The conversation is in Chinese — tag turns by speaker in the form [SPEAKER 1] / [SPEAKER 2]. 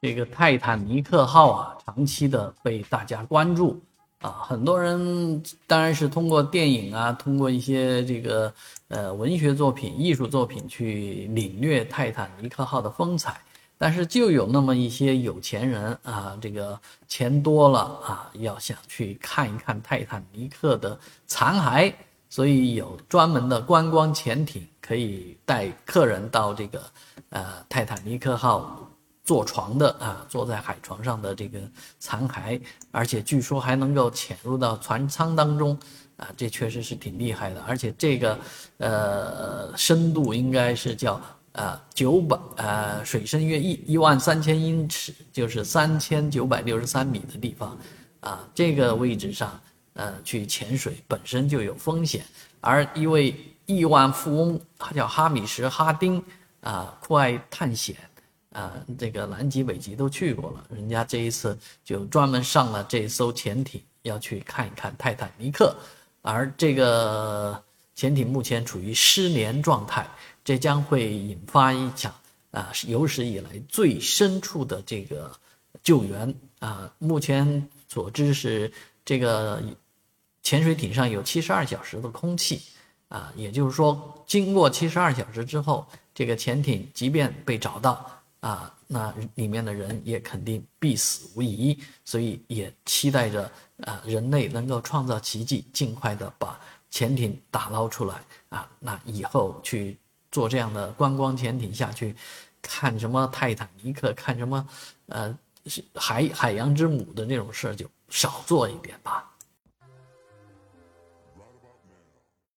[SPEAKER 1] 这个泰坦尼克号啊，长期的被大家关注啊，很多人当然是通过电影啊，通过一些这个呃文学作品、艺术作品去领略泰坦尼克号的风采，但是就有那么一些有钱人啊，这个钱多了啊，要想去看一看泰坦尼克的残骸，所以有专门的观光潜艇可以带客人到这个呃泰坦尼克号。坐床的啊，坐在海床上的这个残骸，而且据说还能够潜入到船舱当中，啊，这确实是挺厉害的。而且这个，呃，深度应该是叫呃九百呃水深约一一万三千英尺，就是三千九百六十三米的地方，啊，这个位置上，呃，去潜水本身就有风险。而一位亿万富翁，他叫哈米什·哈丁，啊，酷爱探险。啊，这个南极、北极都去过了，人家这一次就专门上了这艘潜艇，要去看一看泰坦尼克。而这个潜艇目前处于失联状态，这将会引发一场啊有史以来最深处的这个救援啊。目前所知是这个潜水艇上有七十二小时的空气啊，也就是说，经过七十二小时之后，这个潜艇即便被找到。啊，那里面的人也肯定必死无疑，所以也期待着啊，人类能够创造奇迹，尽快的把潜艇打捞出来啊。那以后去做这样的观光潜艇下去，看什么泰坦尼克，看什么呃海海洋之母的那种事儿，就少做一点吧。